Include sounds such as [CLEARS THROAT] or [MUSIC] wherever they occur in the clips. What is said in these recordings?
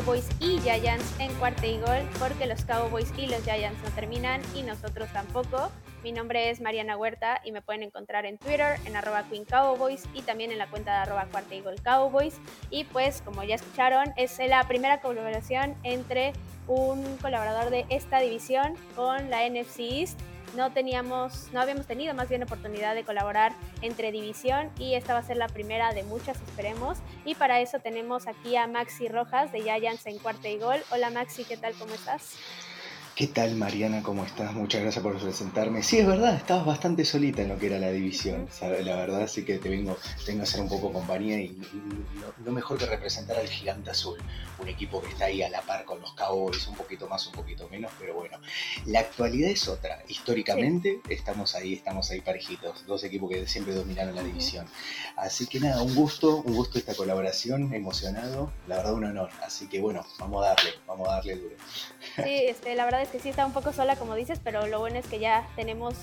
Cowboys y Giants en cuarta y gol, porque los Cowboys y los Giants no terminan y nosotros tampoco. Mi nombre es Mariana Huerta y me pueden encontrar en Twitter en arroba Queen Cowboys y también en la cuenta de arroba cuarta y gol Cowboys. Y pues como ya escucharon, es la primera colaboración entre un colaborador de esta división con la NFC East no teníamos, no habíamos tenido más bien oportunidad de colaborar entre división y esta va a ser la primera de muchas, esperemos. Y para eso tenemos aquí a Maxi Rojas de Giants en cuarta y gol. Hola Maxi, ¿qué tal? ¿Cómo estás? ¿Qué tal Mariana? ¿Cómo estás? Muchas gracias por presentarme. Sí, es verdad, estabas bastante solita en lo que era la división. La verdad, sí que te vengo, tengo a hacer un poco compañía y, no, mejor que representar al gigante azul, un equipo que está ahí a la par con los Cowboys, un poquito más, un poquito menos, pero bueno, la actualidad es otra. Históricamente estamos ahí, estamos ahí parejitos, dos equipos que siempre dominaron la división. Así que nada, un gusto, un gusto esta colaboración, emocionado, la verdad un honor. Así que bueno, vamos a darle, vamos a darle duro. Sí, este, la verdad es que sí está un poco sola, como dices, pero lo bueno es que ya tenemos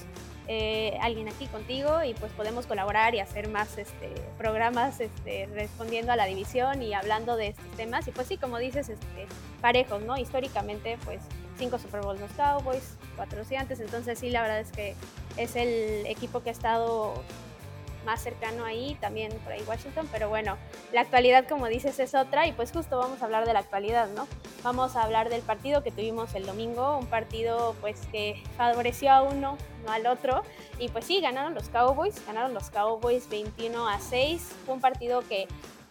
eh, alguien aquí contigo y pues podemos colaborar y hacer más este, programas este, respondiendo a la división y hablando de estos temas. Y pues sí, como dices, este, parejos, ¿no? Históricamente, pues cinco Super Bowls los Cowboys, cuatro gigantes, entonces sí, la verdad es que es el equipo que ha estado más cercano ahí, también por ahí Washington, pero bueno, la actualidad como dices es otra y pues justo vamos a hablar de la actualidad, ¿no? Vamos a hablar del partido que tuvimos el domingo, un partido pues que favoreció a uno, no al otro, y pues sí, ganaron los Cowboys, ganaron los Cowboys 21 a 6, fue un partido que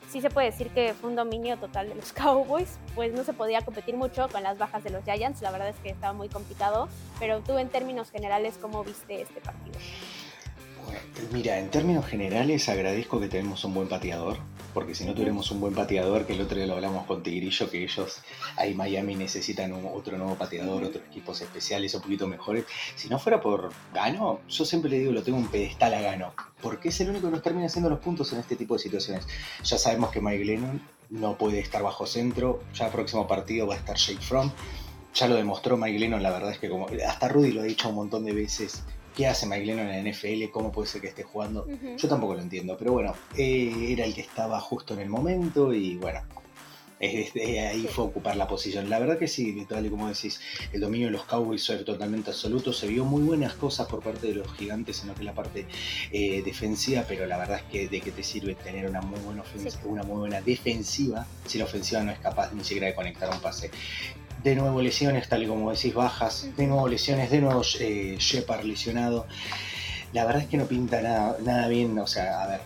sí se puede decir que fue un dominio total de los [LAUGHS] Cowboys, pues no se podía competir mucho con las bajas de los Giants, la verdad es que estaba muy complicado, pero tú en términos generales, ¿cómo viste este partido? Mira, en términos generales agradezco que tenemos un buen pateador, porque si no tuviéramos un buen pateador, que el otro día lo hablamos con Tigrillo, que ellos ahí Miami necesitan otro nuevo pateador, otros equipos especiales un poquito mejores. Si no fuera por Gano, yo siempre le digo, lo tengo un pedestal a Gano, porque es el único que nos termina haciendo los puntos en este tipo de situaciones. Ya sabemos que Mike Lennon no puede estar bajo centro, ya el próximo partido va a estar Shake From. Ya lo demostró Mike Lennon, la verdad es que como hasta Rudy lo ha dicho un montón de veces, ¿Qué hace Mike Lennon en la NFL? ¿Cómo puede ser que esté jugando? Yo tampoco lo entiendo, pero bueno, eh, era el que estaba justo en el momento y bueno, ahí fue ocupar la posición. La verdad que sí, tal y como decís, el dominio de los Cowboys fue totalmente absoluto. Se vio muy buenas cosas por parte de los gigantes en lo que es la parte eh, defensiva, pero la verdad es que de qué te sirve tener una muy buena una muy buena defensiva si la ofensiva no es capaz ni siquiera de conectar un pase de nuevo lesiones, tal y como decís, bajas, de nuevo lesiones, de nuevo eh, Shepard lesionado. La verdad es que no pinta nada, nada bien, o sea, a ver,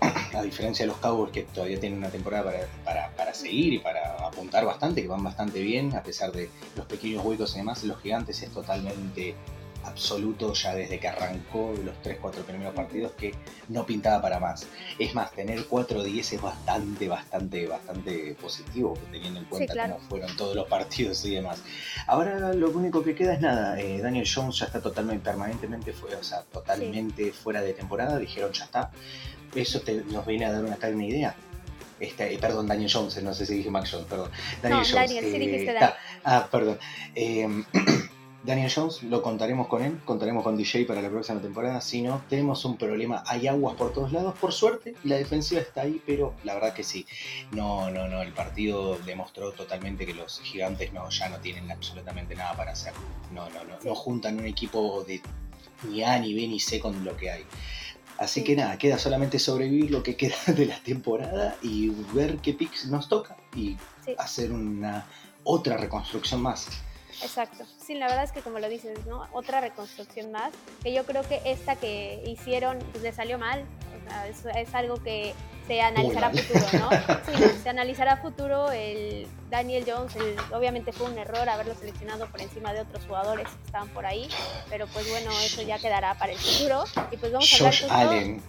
[CLEARS THROAT] a diferencia de los Cowboys que todavía tienen una temporada para, para, seguir y para apuntar bastante, que van bastante bien, a pesar de los pequeños huecos y demás, los gigantes es totalmente absoluto ya desde que arrancó los 3-4 primeros partidos que no pintaba para más. Es más, tener 4-10 es bastante, bastante, bastante positivo, teniendo en cuenta cómo fueron todos los partidos y demás. Ahora lo único que queda es nada, eh, Daniel Jones ya está totalmente, permanentemente, fuera, o sea, totalmente fuera de temporada, dijeron ya está. Eso nos viene a dar una tal idea. Este, perdón, Daniel Jones, no sé si dije Max Jones, perdón. Daniel Jones. Daniel, sí dijiste Ah, perdón. [CLEARS THROAT] Daniel Jones, lo contaremos con él, contaremos con DJ para la próxima temporada. Si no, tenemos un problema. Hay aguas por todos lados, por suerte. La defensiva está ahí, pero la verdad que sí. No, no, no. El partido demostró totalmente que los gigantes no, ya no tienen absolutamente nada para hacer. No, no, no. No juntan un equipo de ni A, ni B, ni C con lo que hay. Así que nada, queda solamente sobrevivir lo que queda [LAUGHS] de la temporada y ver qué picks nos toca y hacer una otra reconstrucción más. Exacto. Sí, la verdad es que como lo dices, ¿no? Otra reconstrucción más, que yo creo que esta que hicieron, pues le salió mal. O sea, es, algo que se analizará a futuro, ¿no? Sí, se [LAUGHS] analizará a futuro. El Daniel Jones, obviamente fue un error haberlo seleccionado por encima de otros jugadores que estaban por ahí, pero pues bueno, eso ya quedará para el futuro. Y pues vamos a hablar Josh Allen.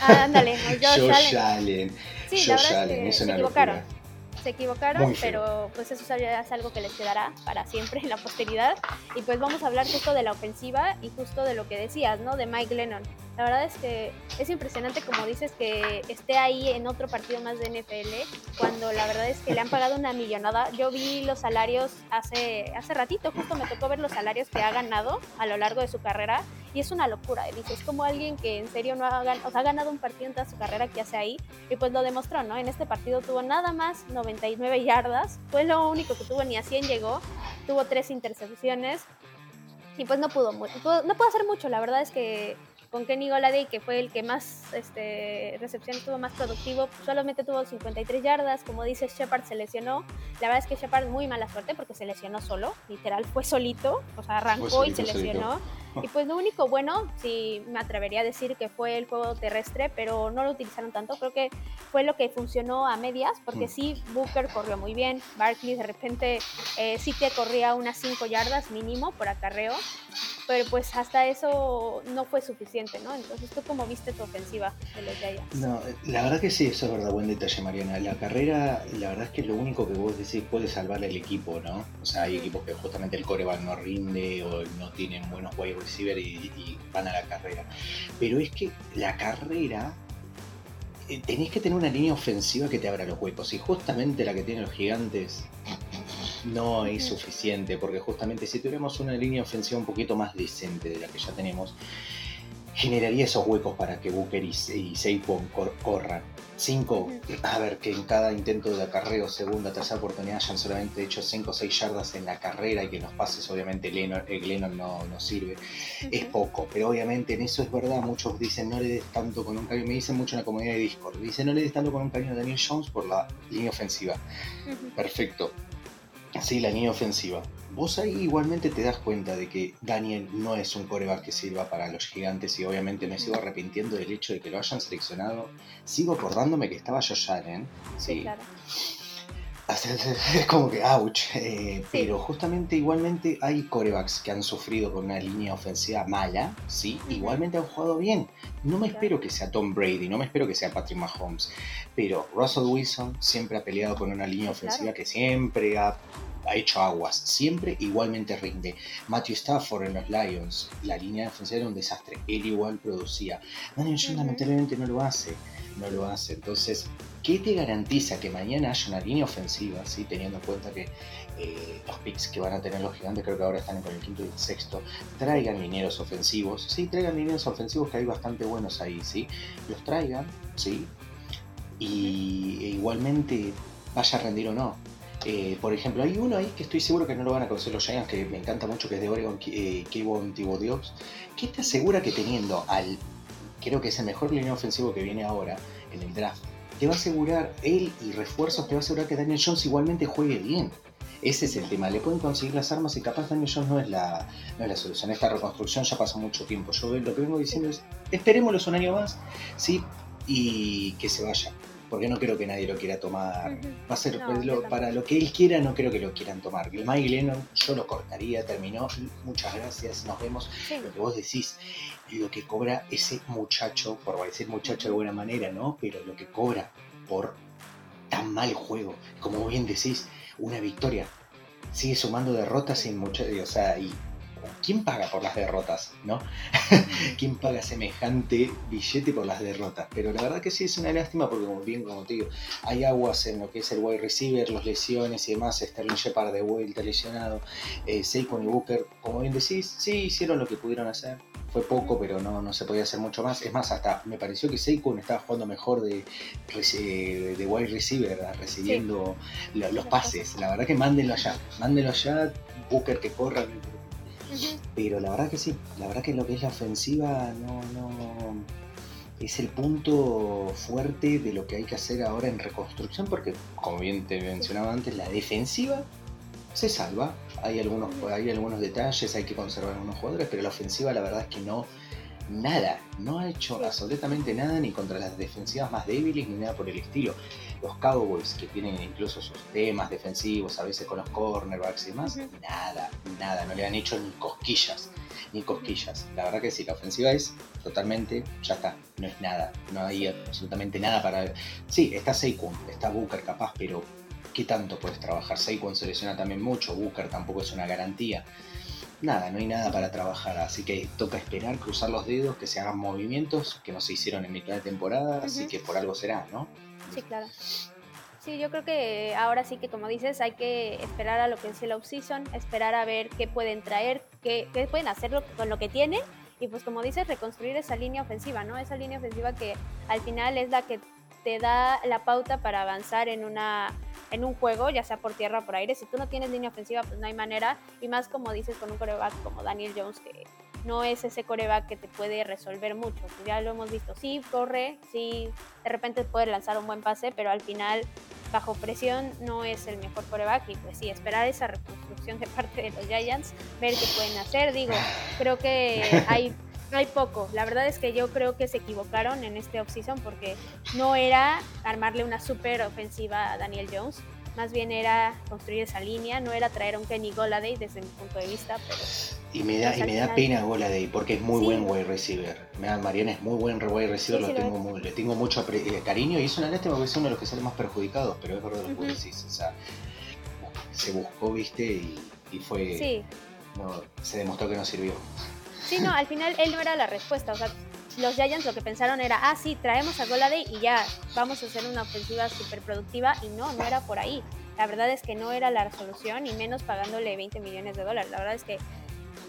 Ah, ándale, Josh, Josh Allen. Sí, Josh la verdad es que se equivocaron se equivocaron, pero pues eso es algo que les quedará para siempre en la posteridad. Y pues vamos a hablar justo de la ofensiva y justo de lo que decías, ¿no? De Mike Lennon. La verdad es que es impresionante, como dices, que esté ahí en otro partido más de NFL, cuando la verdad es que le han pagado una millonada. Yo vi los salarios hace, hace ratito, justo me tocó ver los salarios que ha ganado a lo largo de su carrera, y es una locura. Dices, es como alguien que en serio no ha, o sea, ha ganado un partido en toda su carrera que hace ahí, y pues lo demostró, ¿no? En este partido tuvo nada más 99 yardas, fue lo único que tuvo, ni a 100 llegó, tuvo tres intercepciones, y pues no pudo, no pudo hacer mucho, la verdad es que con Kenny Goladay, que fue el que más este, recepción tuvo, más productivo, solamente tuvo 53 yardas. Como dice Shepard, se lesionó. La verdad es que Shepard muy mala suerte porque se lesionó solo, literal, fue solito, o sea, arrancó y se lesionó. Y pues lo único bueno, sí me atrevería a decir que fue el juego terrestre, pero no lo utilizaron tanto. Creo que fue lo que funcionó a medias, porque mm. sí, Booker corrió muy bien. Barkley de repente eh, sí que corría unas 5 yardas mínimo por acarreo pero pues hasta eso no fue suficiente, ¿no? Entonces, ¿tú cómo viste tu ofensiva de los Giants? No, la verdad que sí, eso es verdad, buen detalle, Mariana. La carrera, la verdad es que lo único que vos decís puede salvar el equipo, ¿no? O sea, hay equipos que justamente el coreback no rinde o no tienen buenos wide receiver y, van a la carrera. Pero es que la carrera eh, tenés que tener una línea ofensiva que te abra los huecos. Y justamente la que tienen los gigantes no es suficiente, porque justamente si tuviéramos una línea ofensiva un poquito más decente de la que ya tenemos, generaría esos huecos para que Booker y, y corran. Cinco, a ver, que en cada intento de acarreo, segunda, tercera oportunidad, hayan solamente hecho 5 o 6 yardas en la carrera y que los pases, obviamente, Lennon, eh, no, no, sirve. Es poco, pero obviamente en eso es verdad. Muchos dicen no le des tanto con un cariño. Me dicen mucho en la comunidad de Discord. Dicen no le des tanto con un cariño a Daniel Jones por la línea ofensiva. Perfecto. Sí, la línea ofensiva. Vos ahí igualmente te das cuenta de que Daniel no es un coreback que sirva para los gigantes y obviamente me sigo arrepintiendo del hecho de que lo hayan seleccionado. Sigo acordándome que estaba Josh Allen. Sí, claro. Es [LAUGHS] como que, ouch. Eh, pero justamente, igualmente, hay corebacks que han sufrido con una línea ofensiva mala, sí, igualmente han jugado bien. No me espero que sea Tom Brady, no me espero que sea Patrick Mahomes, pero Russell Wilson siempre ha peleado con una línea ofensiva que siempre ha ha hecho aguas, siempre igualmente rinde. Matthew Stafford en los Lions, la línea defensiva era un desastre, él igual producía. Daniel Jones lamentablemente no lo hace, no lo hace. Entonces, ¿qué te garantiza que mañana haya una línea ofensiva, ¿sí? teniendo en cuenta que eh, los picks que van a tener los gigantes, creo que ahora están con el quinto y el sexto, traigan mineros ofensivos, sí, traigan mineros ofensivos que hay bastante buenos ahí, ¿sí? Los traigan, ¿sí? Y e igualmente vaya a rendir o no. Eh, por ejemplo, hay uno ahí que estoy seguro que no lo van a conocer los Giants, que me encanta mucho, que es de Oregon, eh, Kevon Dios, que te asegura que teniendo al, creo que es el mejor línea ofensivo que viene ahora en el draft, te va a asegurar, él y refuerzos, te va a asegurar que Daniel Jones igualmente juegue bien. Ese es el tema, le pueden conseguir las armas y capaz Daniel Jones no es la, no es la solución. Esta reconstrucción ya pasó mucho tiempo. Yo lo que vengo diciendo es, esperémoslo un año más, sí, y que se vaya porque no creo que nadie lo quiera tomar. Va a ser para lo que él quiera, no creo que lo quieran tomar. El Mike Lennon, yo lo cortaría, terminó. Muchas gracias, nos vemos. Lo que vos decís, lo que cobra ese muchacho, por decir muchacho de buena manera, ¿no? Pero lo que cobra por tan mal juego, como bien decís, una victoria. Sigue sumando derrotas en mucho, o sea, y ¿quién paga por las derrotas? ¿No? [LAUGHS] ¿Quién paga semejante billete por las derrotas? Pero la verdad que sí es una lástima porque como bien como te digo, hay aguas en lo que es el wide receiver, los lesiones y demás, Sterling Shepard de vuelta lesionado, eh, Saquon y Booker, como bien decís, sí hicieron lo que pudieron hacer, fue poco, pero no, no se podía hacer mucho más. Es más, hasta me pareció que Saquon estaba jugando mejor de, de wide receiver, recibiendo los pases. La verdad que mándenlo allá, mándenlo allá, Booker que corra, pero la verdad que sí, la verdad que lo que es la ofensiva no, no es el punto fuerte de lo que hay que hacer ahora en reconstrucción, porque como bien te mencionaba antes, la defensiva se salva, hay algunos, hay algunos detalles, hay que conservar algunos jugadores, pero la ofensiva la verdad es que no, nada, no ha hecho absolutamente nada ni contra las defensivas más débiles ni nada por el estilo los Cowboys, que tienen incluso sus temas defensivos, a veces con los cornerbacks y demás, nada, nada, no le han hecho ni cosquillas, ni cosquillas. La verdad que sí, la ofensiva es totalmente, ya está, no es nada, no hay absolutamente nada para... Sí, está Saquon, está Booker capaz, pero ¿qué tanto puedes trabajar? Saquon se lesiona también mucho, Booker tampoco es una garantía. nada, no hay nada para trabajar, así que toca esperar, cruzar los dedos, que se hagan movimientos que no se hicieron en mitad de temporada, así que por algo será, ¿no? Sí, claro. Sí, yo creo que ahora sí que como dices, hay que esperar a lo que es el off-season, esperar a ver qué pueden traer, qué, qué pueden hacer con lo que tienen y pues como dices, reconstruir esa línea ofensiva, ¿no? Esa línea ofensiva que al final es la que te da la pauta para avanzar en una en un juego, ya sea por tierra o por aire. Si tú no tienes línea ofensiva, pues no hay manera. Y más como dices con un coreback como Daniel Jones, que no es ese coreback que te puede resolver mucho. Pues ya lo hemos visto. Sí, corre, sí, de repente puede lanzar un buen pase, pero al final, bajo presión, no es el mejor coreback. Y pues sí, esperar esa reconstrucción de [LAUGHS] parte de los Giants, ver qué pueden hacer. Digo, creo que [LAUGHS] hay hay poco. La verdad es que yo creo que se equivocaron en este offseason porque no era armarle una super ofensiva a Daniel Jones. Más bien era construir esa línea, no era traer a un Kenny Goladay desde mi punto de vista, pero... Y me da, y me da pena Goladay porque es muy buen wide receiver. Mariana es muy buen wide receiver, lo tengo le tengo mucho eh, cariño y es una lástima porque es uno de los que sale más perjudicados, pero es verdad lo que decís. O sea, se buscó, viste, y, fue... Sí. se demostró que no sirvió. Sí, no, al final él no era la respuesta. O sea, los Giants lo que pensaron era, ah, sí, traemos a Goladay y ya vamos a hacer una ofensiva súper productiva. Y no, no era por ahí. La verdad es que no era la solución, y menos pagándole 20 millones de dólares. La verdad es que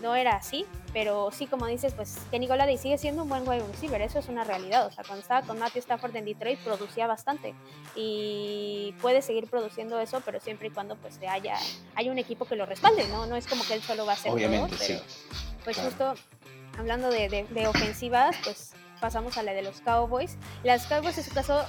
no era así, pero sí, como dices, pues Kenny Goladay sigue siendo un buen wide receiver, eso es una realidad. O sea, cuando estaba con Matthew Stafford en Detroit producía bastante y puede seguir produciendo eso, pero siempre y cuando pues haya, haya un equipo que lo respalde, ¿no? No es como que él solo va a hacer Obviamente, sí pues justo hablando de, ofensivas, pues pasamos a la de los Cowboys. Las Cowboys es un caso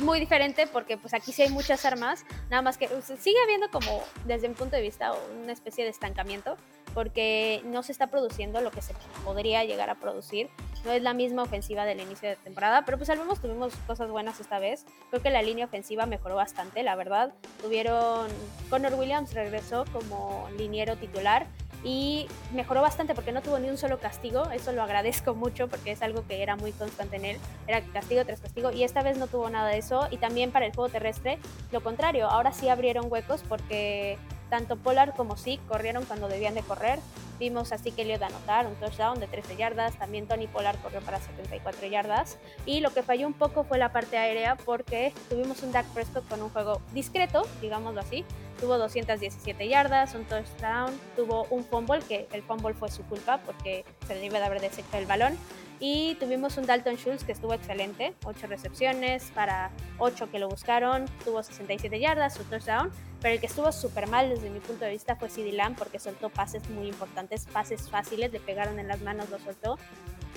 muy diferente porque pues aquí sí hay muchas armas, nada más que sigue habiendo como desde mi punto de vista una especie de estancamiento porque no se está produciendo lo que se podría llegar a producir. No es la misma ofensiva del inicio de temporada, pero pues al menos tuvimos cosas buenas esta vez. Creo que la línea ofensiva mejoró bastante, la verdad. Tuvieron, Connor Williams regresó como liniero titular y mejoró bastante porque no tuvo ni un solo castigo, eso lo agradezco mucho porque es algo que era muy constante en él, era castigo tras castigo y esta vez no tuvo nada de eso. Y también para el juego terrestre lo contrario, ahora sí abrieron huecos porque tanto Pollard como sí corrieron cuando debían de correr. Vimos así que Elliot anotar un touchdown de 13 yardas. También Tony Pollard corrió para 74 yardas. Y lo que falló un poco fue la parte aérea porque tuvimos un Dak Prescott con un juego discreto, digámoslo así. Tuvo 217 yardas, un touchdown, tuvo un fumble, que el fumble fue su culpa porque se le iba de haber desechado el balón. Y tuvimos un Dalton Schultz que estuvo excelente, 8 recepciones para 8 que lo buscaron, tuvo 67 yardas, su touchdown, pero el que estuvo súper mal desde mi punto de vista fue CD Lamb porque soltó pases muy importantes, pases fáciles, le pegaron en las manos, lo soltó.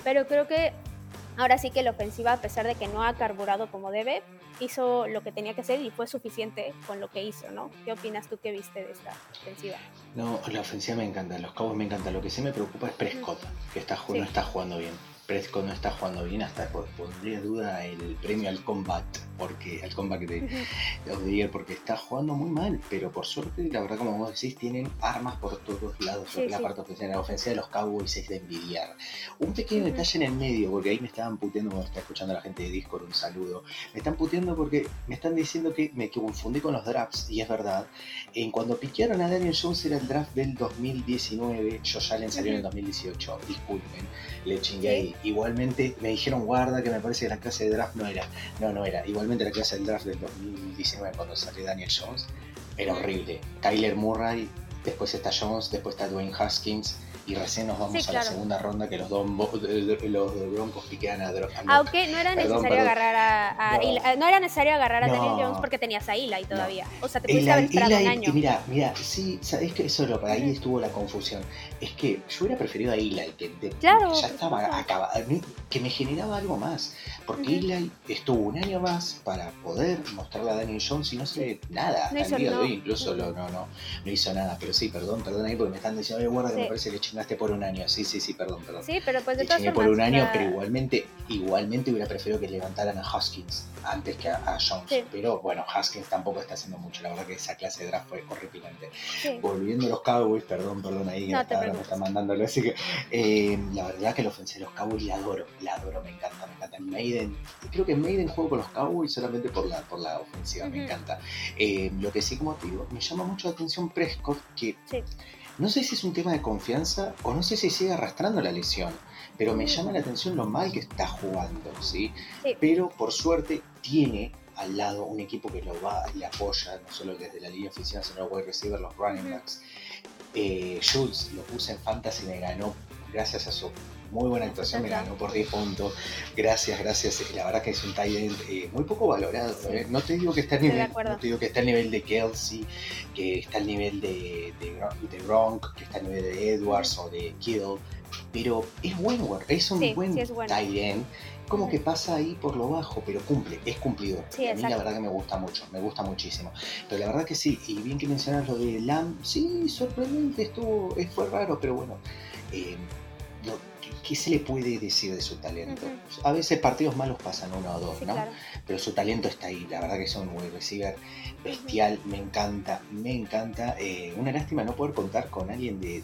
Pero creo que ahora sí que la ofensiva, a pesar de que no ha carburado como debe, hizo lo que tenía que hacer y fue suficiente con lo que hizo, ¿no? ¿Qué opinas tú que viste de esta ofensiva? No, la ofensiva me encanta, los cabos me encanta. Lo que sí me preocupa es Prescott, que está, no está jugando bien. Prescott no está jugando bien, hasta pondría duda el premio al combat, porque al combat de, de porque está jugando muy mal, pero por suerte, la verdad, como vos decís, tienen armas por todos lados. la parte ofensiva, la ofensiva de los Cowboys es de envidiar. Un pequeño detalle en el medio, porque ahí me estaban puteando, cuando está escuchando a la gente de Discord, un saludo. Me están puteando porque me están diciendo que me confundí con los drafts, y es verdad. En cuando piquearon a Daniel Jones era el draft del 2019, Josh Allen salió en el 2018, disculpen, le chingué ahí igualmente me dijeron guarda que me parece que la clase de draft no era. No, no era. Igualmente la clase del draft del 2019 cuando salió Daniel Jones era horrible. Kyler Murray, después está Jones, después está Dwayne Haskins y recién nos vamos a la segunda ronda que los, dos los Broncos piquean a, a Aunque no era necesario agarrar a, no. era necesario agarrar a Daniel Jones porque tenías a Eli todavía. O sea, te pudiste haber esperado un año. mira, mira, sí, sabes que eso lo, ahí estuvo la confusión. Es que yo hubiera preferido a Eli, que ya estaba acabado, que me generaba algo más. Porque Eli estuvo un año más para poder mostrarle a Daniel Jones y no sé nada. El día de hoy incluso lo, no, no, no hizo nada. Pero sí, perdón, perdón ahí porque me están diciendo, guarda que me parece que chingaste por un año. Sí, sí, sí, perdón, perdón. Sí, pero pues de todas por un año, pero igualmente, igualmente hubiera preferido que levantaran a Hoskins antes que a, Jones. Pero bueno, Haskins tampoco está haciendo mucho. La verdad que esa clase de draft fue horripilante. Volviendo a los Cowboys, perdón, perdón ahí, que me está mandándolo. Así que eh, la verdad que la ofensiva de los Cowboys la adoro, la adoro, me encanta, me encanta. Maiden, creo que Maiden juego con los Cowboys solamente por la, por la ofensiva, me encanta. Eh, lo que sí, como te digo, me llama mucho la atención Prescott, que No sé si es un tema de confianza o no sé si sigue arrastrando la lesión, pero me llama la atención lo mal que está jugando, ¿sí? Pero por suerte tiene al lado un equipo que lo va y le apoya, no solo desde la línea oficial, sino wide receiver, los running backs. Eh, Schultz lo puse en fantasy y me ganó gracias a su muy buena actuación, me ganó por 10 puntos. Gracias, gracias. La verdad que es un tight eh, muy poco valorado. ¿eh? No te digo que está al nivel, no te digo que está al nivel de Kelsey, que está al nivel de, de, de Gronk, que está al nivel de Edwards o de Kittle, pero es buen es un buen tight end como que pasa ahí por lo bajo, pero cumple, es cumplidor. a mí la verdad que me gusta mucho, me gusta muchísimo. Pero la verdad que sí, y bien que mencionas lo de Lam, sí, sorprendente, estuvo, fue raro, pero bueno, eh, ¿qué se le puede decir de su talento? A veces partidos malos pasan uno o dos, ¿no? Pero su talento está ahí, la verdad que es un wide receiver bestial, me encanta, me encanta. Eh, una lástima no poder contar con alguien de,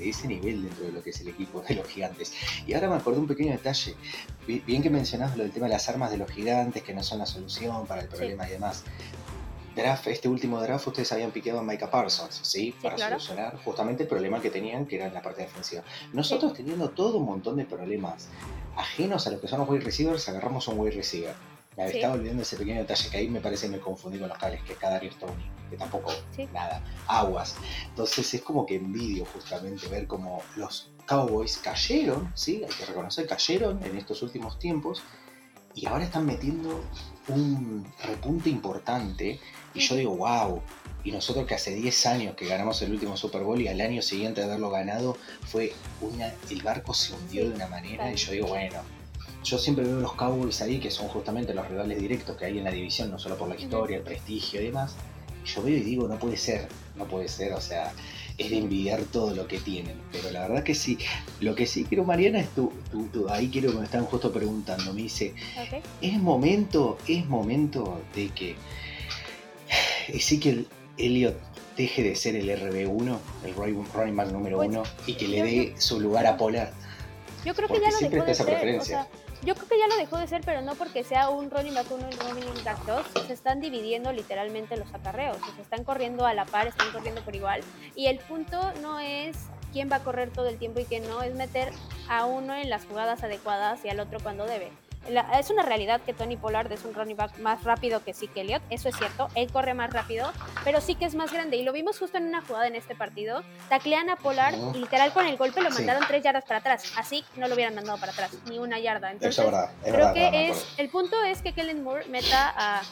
ese nivel dentro de lo que es el equipo de los gigantes. Y ahora me acordé un pequeño detalle, bien que mencionabas lo del tema de las armas de los gigantes, que no son la solución para el problema y demás este último draft, ustedes habían piqueado a Micah Parsons, ¿sí? Para solucionar justamente el problema que tenían, que era en la parte defensiva. Nosotros teniendo todo un montón de problemas ajenos a lo que son los wide receivers, agarramos un wide receiver. Me estaba olvidando ese pequeño detalle que ahí me parece que me confundí con los cables, que es Kadarius Tony, que tampoco, nada, aguas. Entonces es como que envidio justamente ver cómo los Cowboys cayeron, ¿sí? Hay que reconocer, cayeron en estos últimos tiempos y ahora están metiendo un repunte importante y yo digo, wow, y nosotros que hace 10 años que ganamos el último Super Bowl y al año siguiente de haberlo ganado fue una, el barco se hundió de una manera y yo digo, bueno, yo siempre veo los Cowboys ahí que son justamente los rivales directos que hay en la división, no solo por la historia, el prestigio y demás. Y yo veo y digo, no puede ser, no puede ser, o sea, es de envidiar todo lo que tienen. Pero la verdad que sí. Lo que sí quiero, Mariana, es tú, tú, ahí quiero que me están justo preguntando. Me dice, es momento, es momento de que Ezekiel Elliot deje de ser el RB1, el back número pues, uno, y que le dé su lugar a Polar. Yo creo que ya lo dejó de esa preferencia. Yo creo que ya lo dejó de ser, pero no porque sea un running back 1 y un running back 2. Se están dividiendo literalmente los acarreos. Se están corriendo a la par, están corriendo por igual. Y el punto no es quién va a correr todo el tiempo y quién no, es meter a uno en las jugadas adecuadas y al otro cuando debe es una realidad que Tony Pollard es un running back más rápido que Zeke Elliott, eso es cierto, él corre más rápido, pero sí que es más grande y lo vimos justo en una jugada en este partido, taclean a Pollard y literal con el golpe lo mandaron tres yardas para atrás, así no lo hubieran mandado para atrás, ni una yarda. Entonces, creo que es, el punto es que Kellen Moore meta a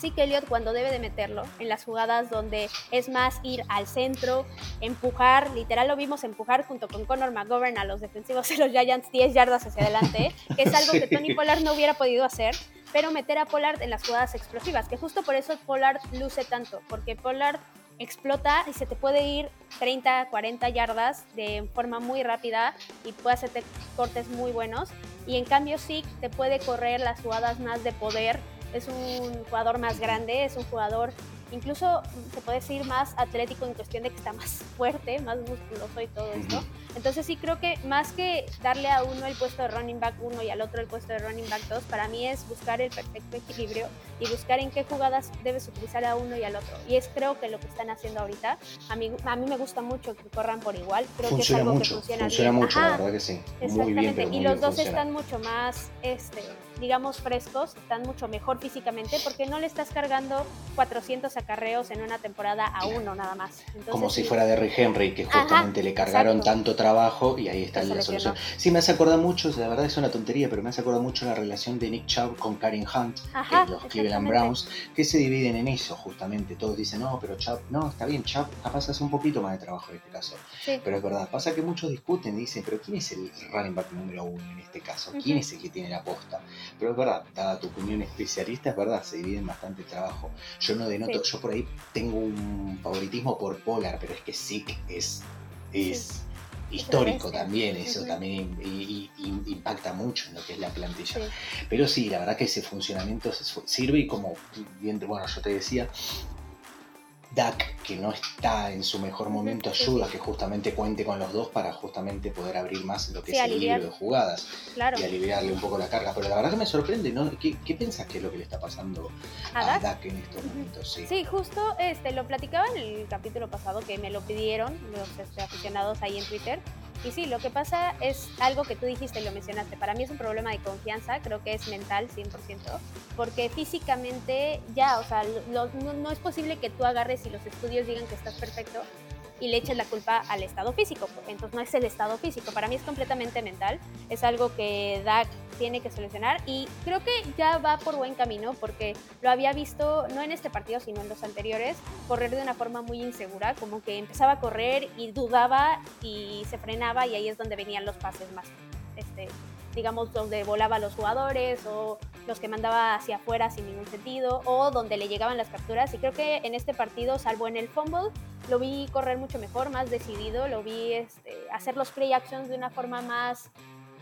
sí que Elliot cuando debe de meterlo, en las jugadas donde es más ir al centro, empujar, literal lo vimos empujar junto con Conor McGovern a los defensivos de los Giants 10 yardas hacia adelante, que es algo que Tony Pollard no hubiera podido hacer, pero meter a Pollard en las jugadas explosivas, que justo por eso Pollard luce tanto, porque Pollard explota y se te puede ir 30, 40 yardas de forma muy rápida y puede hacerte cortes muy buenos. Y en cambio sí te puede correr las jugadas más de poder es un jugador más grande, es un jugador incluso se puede decir más atlético en cuestión de que está más [LAUGHS] fuerte, más musculoso y todo esto. Entonces sí creo que más que darle a uno el puesto de running back 1 y al otro el puesto de running back 2, para mí es buscar el perfecto equilibrio y buscar en qué jugadas debes utilizar a uno y al otro. Y es creo que lo que están haciendo ahorita. A mí, a mí me gusta mucho que corran por igual. Creo que es algo que funciona, funciona mucho, la verdad que sí. Exactamente. y los dos están mucho más, este, digamos, frescos, están mucho mejor físicamente porque no le estás cargando 400 acarreos en una temporada a uno nada más. Como si fuera Derrick Henry, que justamente le cargaron tanto trabajo y ahí está la solución. Sí, me hace acordar mucho, la verdad es una tontería, pero me hace acordar mucho la relación de Nick Chubb con Karen Hunt, en los Cleveland Browns, que se dividen en eso justamente. Todos dicen, no, pero Chubb, no, está bien, Chubb capaz hace un poquito más de trabajo en este caso. Pero es verdad, pasa que muchos discuten, dicen, pero ¿quién es el running back número uno en este caso? ¿Quién es el que tiene la posta? Pero es verdad, dada tu opinión especialista, es verdad, se dividen bastante el trabajo. Yo no denoto, yo por ahí tengo un favoritismo por Polar, pero es que sí. es, es histórico también, eso también impacta mucho en lo que es la plantilla. Pero sí, la verdad que ese funcionamiento sirve y como bien, bueno, yo te decía, Dak, que no está en su mejor momento, ayuda a que justamente cuente con los dos para justamente poder abrir más lo que es el libro de jugadas y aliviarle un poco la carga. Pero la verdad que me sorprende, ¿no? ¿Qué, qué piensas que es lo que le está pasando a, Dak? en estos momentos? Sí. justo este, lo platicaba en el capítulo pasado que me lo pidieron los este, aficionados ahí en Twitter y sí, lo que pasa es algo que tú dijiste y lo mencionaste. Para mí es un problema de confianza, creo que es mental 100%, porque físicamente ya, o sea, no, no, es posible que tú agarres y los estudios digan que estás perfecto y le eches la culpa al estado físico, entonces no es el estado físico, para mí es completamente mental, es algo que Dak tiene que solucionar y creo que ya va por buen camino porque lo había visto no en este partido sino en los anteriores correr de una forma muy insegura, como que empezaba a correr y dudaba y se frenaba y ahí es donde venían los pases más, este, digamos, donde volaba los jugadores o los que mandaba hacia afuera sin ningún sentido o donde le llegaban las capturas. Y creo que en este partido, salvo en el fumble, lo vi correr mucho mejor, más decidido, lo vi este, hacer los play actions de una forma más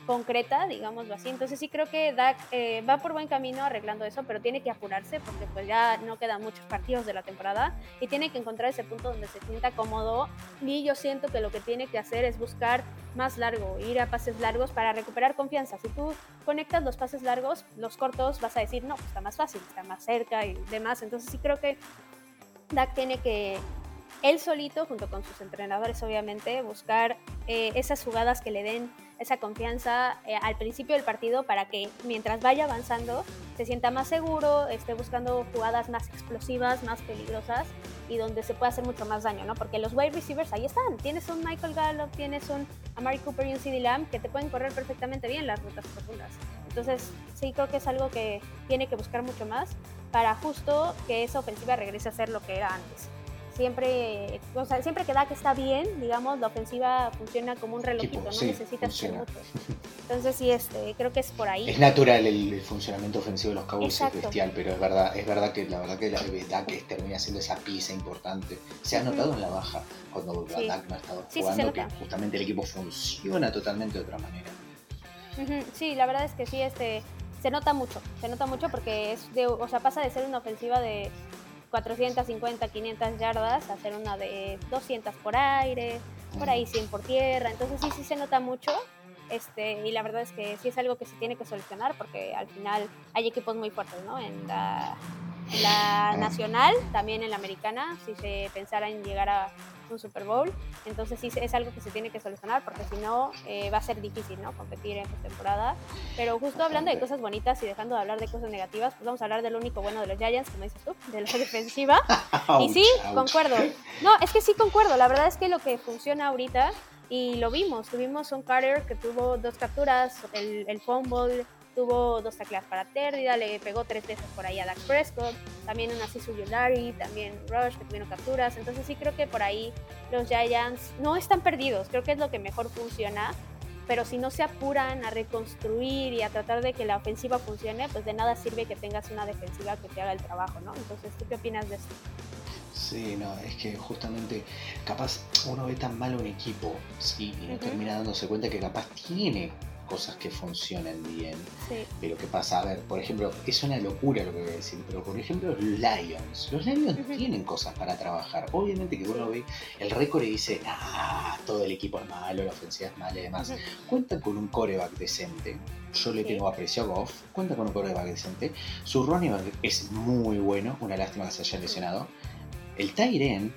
concreta, digámoslo así. Entonces sí creo que Dak eh, va por buen camino arreglando eso, pero tiene que apurarse porque pues ya no quedan muchos partidos de la temporada y tiene que encontrar ese punto donde se sienta cómodo y yo siento que lo que tiene que hacer es buscar más largo, ir a pases largos para recuperar confianza. Si tú conectas los pases largos, los cortos vas a decir, no, pues está más fácil, está más cerca y demás. Entonces sí creo que Dak tiene que él solito, junto con sus entrenadores obviamente, buscar eh, esas jugadas que le den esa confianza eh, al principio del partido para que mientras vaya avanzando se sienta más seguro, esté buscando jugadas más explosivas, más peligrosas y donde se pueda hacer mucho más daño, ¿no? Porque los wide receivers ahí están. Tienes un Michael Gallup, tienes un Amari Cooper y un CD Lamb que te pueden correr perfectamente bien las rutas profundas. Entonces, sí creo que es algo que tiene que buscar mucho más para justo que esa ofensiva regrese a ser lo que era antes siempre, o sea, siempre que da que está bien, digamos, la ofensiva funciona como un relojito, no necesitas hacer mucho. Entonces sí, este, creo que es por ahí. Es natural el, funcionamiento ofensivo de los Cowboys, es bestial, pero es verdad, es verdad que la verdad que la que termina siendo esa pieza importante. Se ha notado en la baja cuando sí. no ha estado jugando que justamente el equipo funciona totalmente de otra manera. Sí, la verdad es que sí, este, se nota mucho, se nota mucho porque es de, o sea, pasa de ser una ofensiva de 450, 500 yardas, hacer una de 200 por aire, por ahí 100 por tierra. Entonces sí, sí se nota mucho. Este, y la verdad es que sí es algo que se tiene que solucionar porque al final hay equipos muy fuertes, ¿no? En la, en la nacional, también en la americana, si se pensara en llegar a un Super Bowl. Entonces sí es algo que se tiene que solucionar porque si no eh, va a ser difícil ¿no? competir en esta temporada. Pero justo hablando de cosas bonitas y dejando de hablar de cosas negativas, pues vamos a hablar del único bueno de los Giants, como dices tú, de la [LAUGHS] defensiva. [LAUGHS] y sí, concuerdo. No, es que sí concuerdo. La verdad es que lo que funciona ahorita, y lo vimos, tuvimos un Carter que tuvo dos capturas, el, el fumble, tuvo dos tacleas para pérdida, le pegó tres veces por ahí a Dak Prescott, también una Sisu Larry, también Rush que tuvieron capturas, entonces sí creo que por ahí los Giants no están perdidos, creo que es lo que mejor funciona, pero si no se apuran a reconstruir y a tratar de que la ofensiva funcione, pues de nada sirve que tengas una defensiva que te haga el trabajo, ¿no? Entonces, ¿tú qué opinas de esto? Sí, no, es que justamente capaz uno ve tan mal un equipo y no termina dándose cuenta que capaz tiene cosas que funcionan bien. Pero ¿qué pasa? A ver, por ejemplo, es una locura lo que voy a decir, pero por ejemplo los Lions. Los Lions tienen cosas para trabajar. Obviamente que uno ve el récord y dice, ah, todo el equipo es malo, la ofensiva es mala y demás. Cuentan con un coreback decente. Yo le tengo aprecio a Goff. Cuenta con un coreback decente. Su running back es muy bueno. Una lástima que se haya lesionado. El Tyren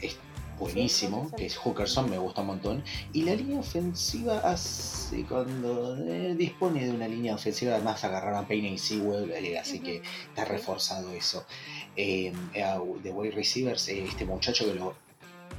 es buenísimo, que es Hookerson, me gusta un montón. Y la línea ofensiva hace cuando eh, dispone de una línea ofensiva, además agarraron a Payne y Sewell, eh, así que está reforzado eso. Eh, de wide receivers, este muchacho que lo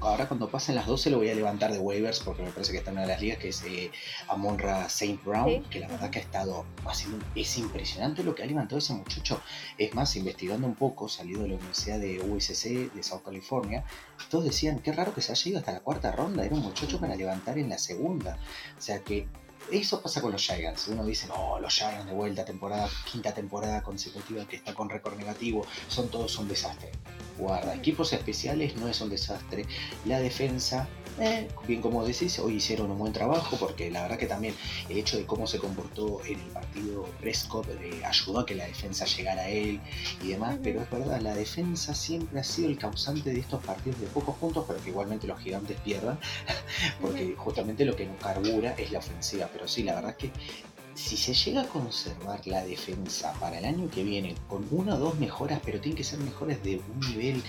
ahora cuando pasen las 12 lo voy a levantar de waivers porque me parece que está en una de las ligas que es eh, Amonra St. Brown, que la verdad que ha estado haciendo, es impresionante lo que ha levantado ese muchacho. Es más, investigando un poco, salido de la Universidad de USC de South California, todos decían, qué raro que se haya ido hasta la cuarta ronda, era un muchacho para levantar en la segunda. O sea que eso pasa con los Giants. Uno dice, no, los Giants de vuelta, temporada, quinta temporada consecutiva que está con récord negativo, son todos un desastre. guarda. Equipos especiales no es un desastre. La defensa, eh, bien como decís, hoy hicieron un buen trabajo porque la verdad que también el hecho de cómo se comportó en el partido Prescott eh, ayudó a que la defensa llegara a él y demás, pero es verdad, la defensa siempre ha sido el causante de estos partidos de pocos puntos, pero que igualmente los gigantes pierdan, [LAUGHS] porque justamente lo que nos carbura es la ofensiva, pero sí, la verdad que si se llega a conservar la defensa para el año que viene con una o dos mejoras, pero tienen que ser mejores de un nivel,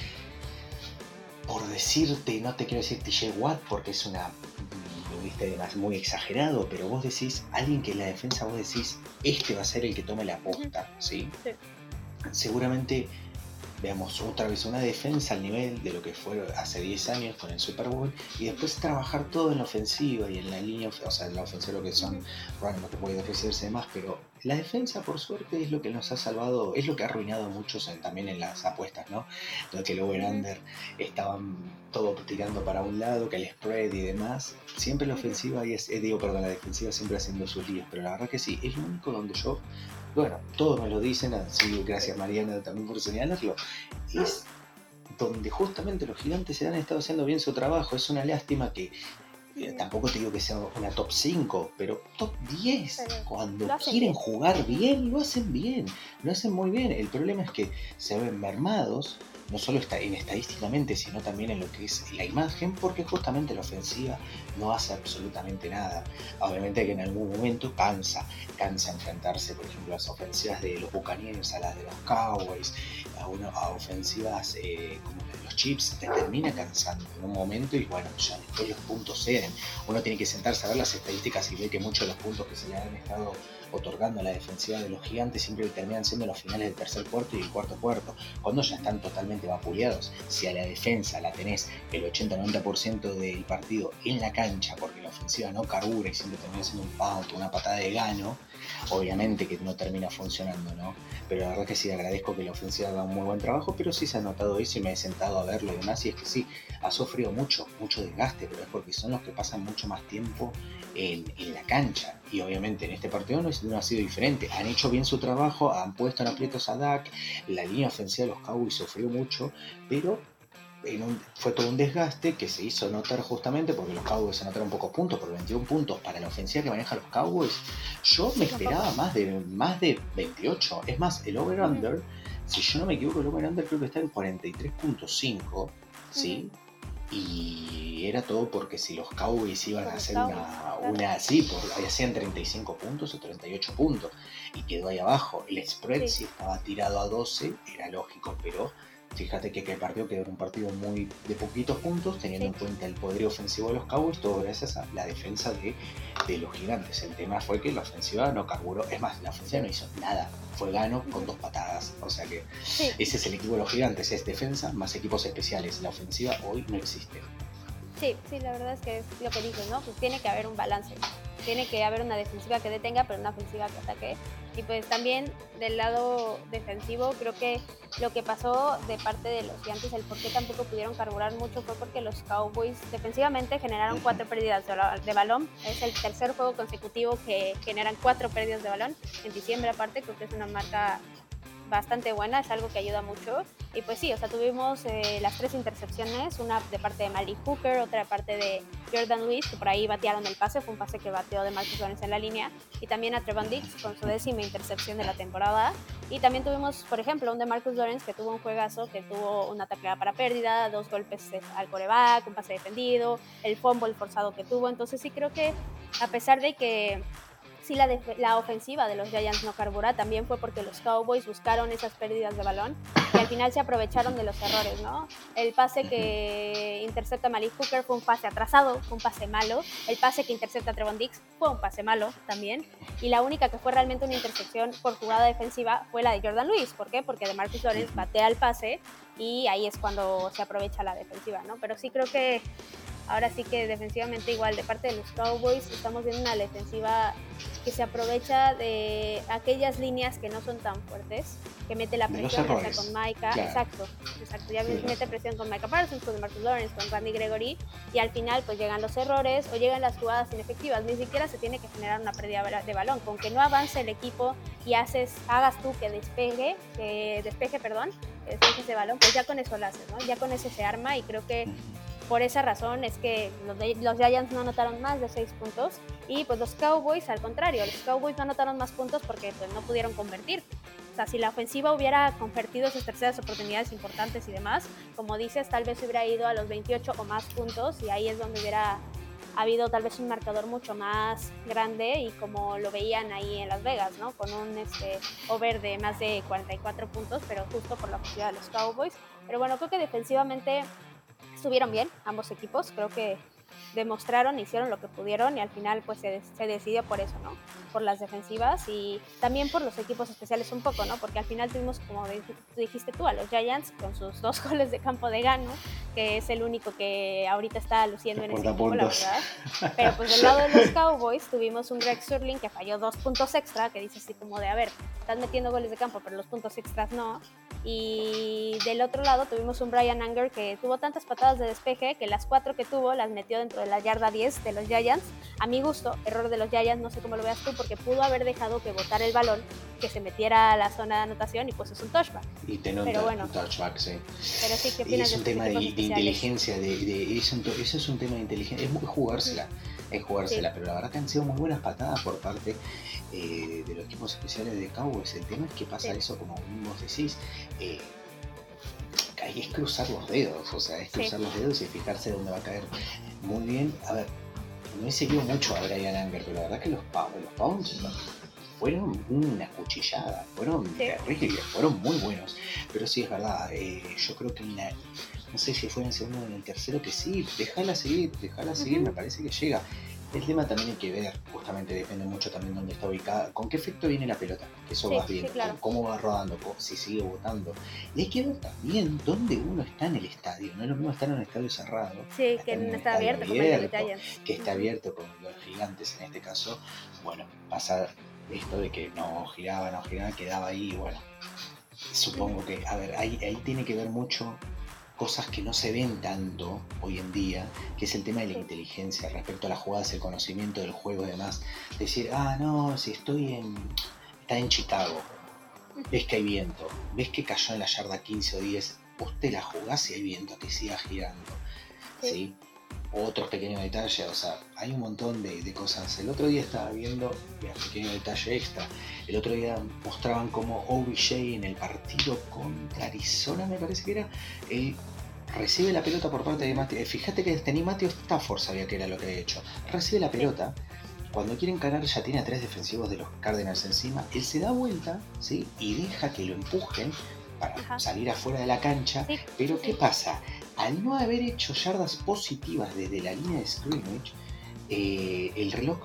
por decirte, no te quiero decir TJ Watt porque es una viste muy exagerado, pero vos decís, alguien que en la defensa vos decís, este va a ser el que tome la posta, ¿sí? sí. Seguramente veamos otra vez una defensa al nivel de lo que fue hace 10 años con el Super Bowl y después trabajar todo en la ofensiva y en la línea, o sea, en la ofensiva lo que son lo que puede ofrecerse más, pero la defensa por suerte es lo que nos ha salvado, es lo que ha arruinado a muchos también en las apuestas, ¿no? Donde que el over-under estaban todo tirando para un lado, que el spread y demás, siempre la ofensiva, y es, eh, digo, perdón, la defensiva siempre haciendo sus líos, pero la verdad que sí, es lo único donde yo bueno, todos me lo dicen, así gracias Mariana también por señalarlo, es donde justamente los gigantes se han estado haciendo bien su trabajo. Es una lástima que eh, tampoco te digo que sea una top 5, pero top 10. Cuando quieren jugar bien, lo hacen bien, lo hacen muy bien. El problema es que se ven mermados no solo está en estadísticamente, sino también en lo que es la imagen, porque justamente la ofensiva no hace absolutamente nada. Obviamente que en algún momento cansa, cansa enfrentarse, por ejemplo, a las ofensivas de los Buccaneers, a las de los Cowboys, a, a ofensivas eh, como de los Chips, te termina cansando en un momento y bueno, ya después los puntos ceden. Uno tiene que sentarse a ver las estadísticas y ve que muchos de los puntos que se le han estado otorgando a la defensiva de los gigantes siempre terminan siendo los finales del tercer cuarto y el cuarto cuarto, cuando ya están totalmente vapuleados. Si a la defensa la tenés el 80-90% del partido en la cancha porque la ofensiva no carbura y siempre termina siendo un punt, una patada de gano, obviamente que no termina funcionando, ¿no? Pero la verdad que sí agradezco que la ofensiva haga un muy buen trabajo, pero sí se ha notado eso y me he sentado a verlo y demás, y es que sí, ha sufrido mucho, mucho desgaste, pero es porque son los que pasan mucho más tiempo en, la cancha. Y obviamente en este partido no, no, ha sido diferente. Han hecho bien su trabajo, han puesto en aprietos a Dak, la línea ofensiva de los Cowboys sufrió mucho, pero fue todo un desgaste que se hizo notar justamente porque los Cowboys se notaron pocos puntos, por 21 puntos para la ofensiva que maneja los Cowboys. Yo me esperaba más de, más de 28. Es más, el over-under, si yo no me equivoco, el over-under creo que está en 43.5, ¿sí? Y era todo porque si los Cowboys iban a hacer una, una así, pues hacían 35 puntos o 38 puntos y quedó ahí abajo. El spread si estaba tirado a 12, era lógico, pero Fíjate que, el partido quedó un partido muy de poquitos puntos, teniendo en cuenta el poder ofensivo de los Cowboys, todo gracias a la defensa de, los gigantes. El tema fue que la ofensiva no carburó, es más, la ofensiva no hizo nada, fue gano con dos patadas. O sea que ese es el equipo de los gigantes, es defensa más equipos especiales. La ofensiva hoy no existe. Sí, sí, la verdad es que es lo que dices, ¿no? Pues tiene que haber un balance. Tiene que haber una defensiva que detenga, pero una ofensiva que ataque. Y pues también del lado defensivo, creo que lo que pasó de parte de los gigantes, el por qué tampoco pudieron carburar mucho fue porque los Cowboys defensivamente generaron cuatro pérdidas de balón. Es el tercer juego consecutivo que generan cuatro pérdidas de balón. En diciembre aparte, creo que es una marca bastante buena, es algo que ayuda mucho. Y pues sí, o sea, tuvimos eh, las tres intercepciones, una de parte de Malik Hooker, otra de parte de Jordan Lewis, que por ahí batearon el pase, fue un pase que bateó de Marcus Lawrence en la línea, y también a Trevon Dix con su décima intercepción de la temporada. Y también tuvimos, por ejemplo, un de Marcus Lawrence que tuvo un juegazo, que tuvo una tacleada para pérdida, dos golpes al coreback, un pase defendido, el fumble forzado que tuvo. Entonces sí creo que a pesar de que la, la ofensiva de los Giants no carbura también fue porque los Cowboys buscaron esas pérdidas de balón y al final se aprovecharon de los errores, ¿no? El pase que intercepta Malik Hooker fue un pase atrasado, fue un pase malo. El pase que intercepta Trevon Dix fue un pase malo también. Y la única que fue realmente una intercepción por jugada defensiva fue la de Jordan Lewis. ¿Por qué? Porque de Marcus Lawrence batea el pase y ahí es cuando se aprovecha la defensiva, ¿no? Pero sí creo que Ahora sí que defensivamente igual de parte de los Cowboys estamos viendo una defensiva que se aprovecha de aquellas líneas que no son tan fuertes, que mete la presión con Micah, exacto, exacto, ya mete presión con Micah Parsons, con Marcus Lawrence, con Randy Gregory y al final pues llegan los errores o llegan las jugadas inefectivas, ni siquiera se tiene que generar una pérdida de balón, con que no avance el equipo y haces, hagas tú que despegue, que despeje, perdón, despeje ese balón, pues ya con eso lo haces, ¿no? Ya con eso se arma y creo que por esa razón es que los, los, Giants no anotaron más de 6 puntos y pues los Cowboys al contrario, los Cowboys no anotaron más puntos porque pues no pudieron convertir. O sea, si la ofensiva hubiera convertido sus terceras oportunidades importantes y demás, como dices, tal vez hubiera ido a los 28 o más puntos y ahí es donde hubiera habido tal vez un marcador mucho más grande y como lo veían ahí en Las Vegas, ¿no? Con un este, over de más de 44 puntos, pero justo por la ofensiva de los Cowboys. Pero bueno, creo que defensivamente estuvieron bien ambos equipos, creo que demostraron, hicieron lo que pudieron y al final pues se, se, decidió por eso, ¿no? Por las defensivas y también por los equipos especiales un poco, ¿no? Porque al final tuvimos, como dijiste tú, a los Giants con sus dos [LAUGHS] goles de campo de gano, que es el único que ahorita está luciendo en ese equipo, la verdad. Pero pues del lado de los Cowboys tuvimos un Greg Surling que falló dos puntos extra, que dice así como de, a ver, estás metiendo goles de campo, pero los puntos extras no. Y del otro lado tuvimos un Brian Anger que tuvo tantas patadas de despeje que las cuatro que tuvo las metió dentro de la yarda 10 de los Giants. A mi gusto, error de los Giants, no sé cómo lo veas tú, porque pudo haber dejado que botara el balón, que se metiera a la zona de anotación y pues es un touchback. Y tener bueno, un touchback, sí. Pero sí, ¿qué opinas es un tema de, inteligencia, de, eso, es un tema de inteligencia, es muy jugársela. Es jugársela, pero la verdad que han sido muy buenas patadas por parte eh, de los equipos especiales de Cowboys. El tema es que pasa eso, como vos decís, eh, es cruzar los dedos, o sea, es cruzar los dedos y fijarse dónde va a caer. Muy bien, a ver, no he seguido mucho a Brian Anger, pero la verdad que los, los Pounds fueron una cuchillada, fueron terribles, fueron muy buenos. Pero sí es verdad, eh, yo creo que en la, no sé si fue en el segundo o en el tercero, que sí, déjala seguir, déjala seguir, me parece que llega. El tema también hay que ver, justamente depende mucho también dónde está ubicada, con qué efecto viene la pelota, que eso va bien, cómo va rodando, si sigue botando. Y hay que ver también dónde uno está en el estadio, no es lo mismo estar en un estadio cerrado. Sí, que no está abierto, abierto que está abierto con los gigantes en este caso. Bueno, pasa esto de que no giraba, no giraba, quedaba ahí, bueno. Supongo que, a ver, ahí, ahí tiene que ver mucho cosas que no se ven tanto hoy en día, que es el tema de la inteligencia respecto a las jugadas, el conocimiento del juego y demás. Decir, ah, no, si estoy en. está en Chicago, ves que hay viento, ves que cayó en la yarda 15 o 10, usted la jugás y hay viento que siga girando. ¿sí? Otros pequeños detalles, o sea, hay un montón de, cosas. El otro día estaba viendo, un pequeño detalle extra, el otro día mostraban como OBJ en el partido contra Arizona, me parece que era, eh, recibe la pelota por parte de Matthew. Eh, fíjate que ni Matthew Stafford sabía que era lo que había hecho. Recibe la pelota. Cuando quiere encarar ya tiene a tres defensivos de los Cardinals encima. Él se da vuelta ¿sí? y deja que lo empujen para salir afuera de la cancha. pero ¿qué pasa? Al no haber hecho yardas positivas desde la línea de scrimmage, eh, el reloj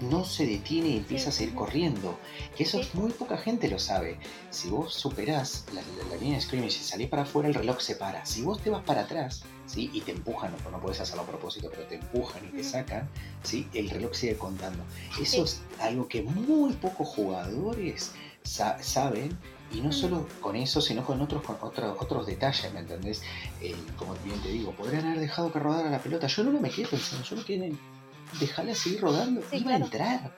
no se detiene y empieza a seguir corriendo. Que eso muy poca gente lo sabe. Si vos superás la, línea de scrimmage y salís para afuera, el reloj se para. Si vos te vas para atrás ¿sí? y te empujan, no, no puedes hacerlo a propósito, pero te empujan y te sacan, ¿sí? el reloj sigue contando. Eso es algo que muy pocos jugadores saben y no solo con eso, sino con otros con otros detalles, ¿me entendés? Eh, como bien te digo, podrían haber dejado que rodara la pelota. Yo no me quedé pensando, yo no quedé dejarla seguir rodando. iba a entrar.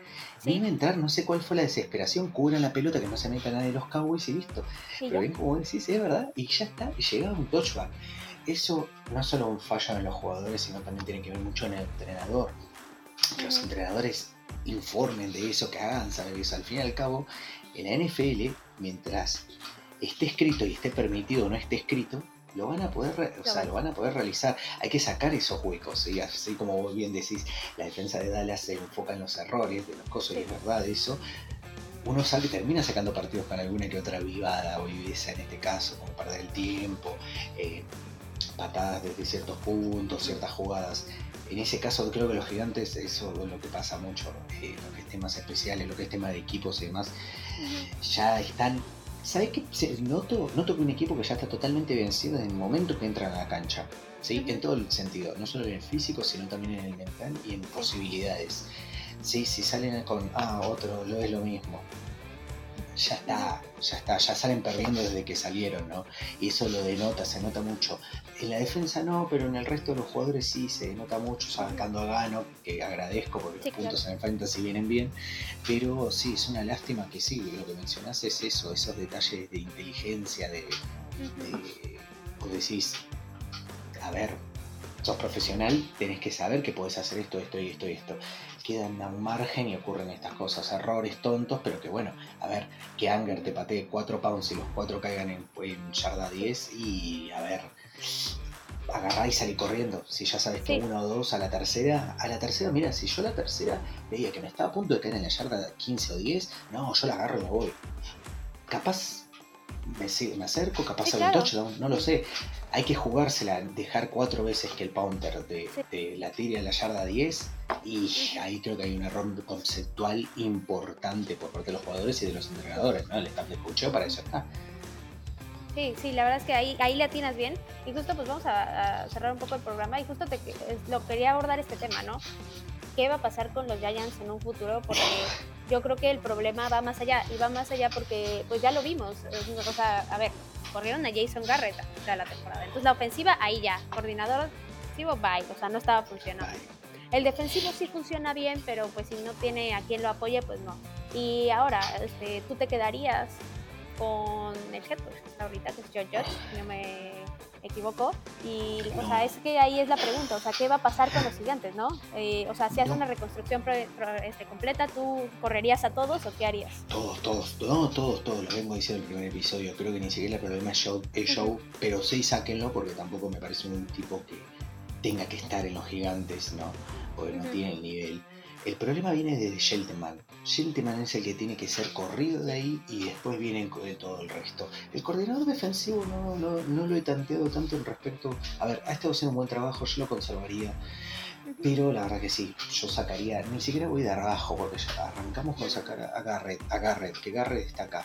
Iba a entrar, no sé cuál fue la desesperación. Cubran la pelota, que no se meta nadie de los Cowboys y listo. Pero bien, como decís, es verdad. Y ya está, y llegaba un touchback. Eso no solo un fallo en los jugadores, sino también tiene que ver mucho en el entrenador. Que los entrenadores informen de eso, que hagan saber eso. Al fin y al cabo, en la NFL, mientras esté escrito y esté permitido o no esté escrito, lo van a poder, o sea, lo van a poder realizar. Hay que sacar esos huecos, y así como vos bien decís, la defensa de Dallas se enfoca en los errores, de los cosas, y es verdad eso. Uno sale, termina sacando partidos con alguna que otra vivada o viveza en este caso, como perder el tiempo, eh, patadas desde ciertos puntos, ciertas jugadas. En ese caso creo que los gigantes, eso es lo que pasa mucho, eh, lo que es temas especiales, lo que es tema de equipos y demás, ya están ¿Sabes qué? Noto, noto que un equipo que ya está totalmente vencido en el momento que entra a la cancha. ¿sí? En todo el sentido, no solo en el físico, sino también en el mental y en posibilidades. ¿sí? Si salen con, ah, otro, lo es lo mismo ya está, ya está, ya salen perdiendo desde que salieron, ¿no? Y eso lo denota, se nota mucho. En la defensa no, pero en el resto de los jugadores sí se nota mucho, sacando a Gano, que agradezco porque los puntos en el fantasy vienen bien, pero sí, es una lástima que sí, lo que mencionás es eso, esos detalles de inteligencia, de, de vos decís, a ver, sos profesional, tenés que saber que podés hacer esto, esto y esto y esto. Quedan a un margen y ocurren estas cosas, errores tontos, pero que bueno, a ver, que Anger te patee 4 pounds y los 4 caigan en, en yarda 10 y a ver, agarrá y salí corriendo. Si ya sabes que uno o dos a la tercera, a la tercera, mira, si yo la tercera veía que me estaba a punto de caer en la yarda 15 o 10, no, yo la agarro y me voy. Capaz me, me acerco, capaz sí, un touchdown, no lo sé. Hay que jugársela, dejar cuatro veces que el Pounter de, la tire a la yarda 10 y ahí creo que hay un error conceptual importante por parte de los jugadores y de los entrenadores, ¿no? El staff de para eso está. Sí, sí, la verdad es que ahí, ahí le atinas bien. Y justo pues vamos a, cerrar un poco el programa y justo te, lo quería abordar este tema, ¿no? ¿Qué va a pasar con los Giants en un futuro? Porque yo creo que el problema va más allá y va más allá porque pues ya lo vimos. O sea, a ver, corrieron a Jason Garrett a la temporada. Entonces la ofensiva ahí ya, coordinador ofensivo, bye, o sea, no estaba funcionando. El defensivo sí funciona bien, pero pues si no tiene a quien lo apoye, pues no. Y ahora, este, tú te quedarías con el head coach ahorita, que es George Judge, no me equivoco. Y, o sea, es que ahí es la pregunta, o sea, ¿qué va a pasar con los gigantes, no? Eh, o sea, si hace una reconstrucción este, completa, ¿tú correrías a todos o qué harías? Todos, todos, no, todos, todos, lo vengo diciendo en el primer episodio. Creo que ni siquiera el problema es show, es show pero sí sáquenlo porque tampoco me parece un tipo que tenga que estar en los gigantes, ¿no? Porque no tiene el nivel. El problema viene de Shelteman. Shelteman es el que tiene que ser corrido de ahí y después viene todo el resto. El coordinador defensivo no, lo he tanteado tanto en respecto. A ver, ha estado haciendo un buen trabajo, yo lo conservaría. Pero la verdad que sí, yo sacaría, ni siquiera voy de abajo, porque arrancamos con sacar a Garrett, a Garrett, que Garrett está acá.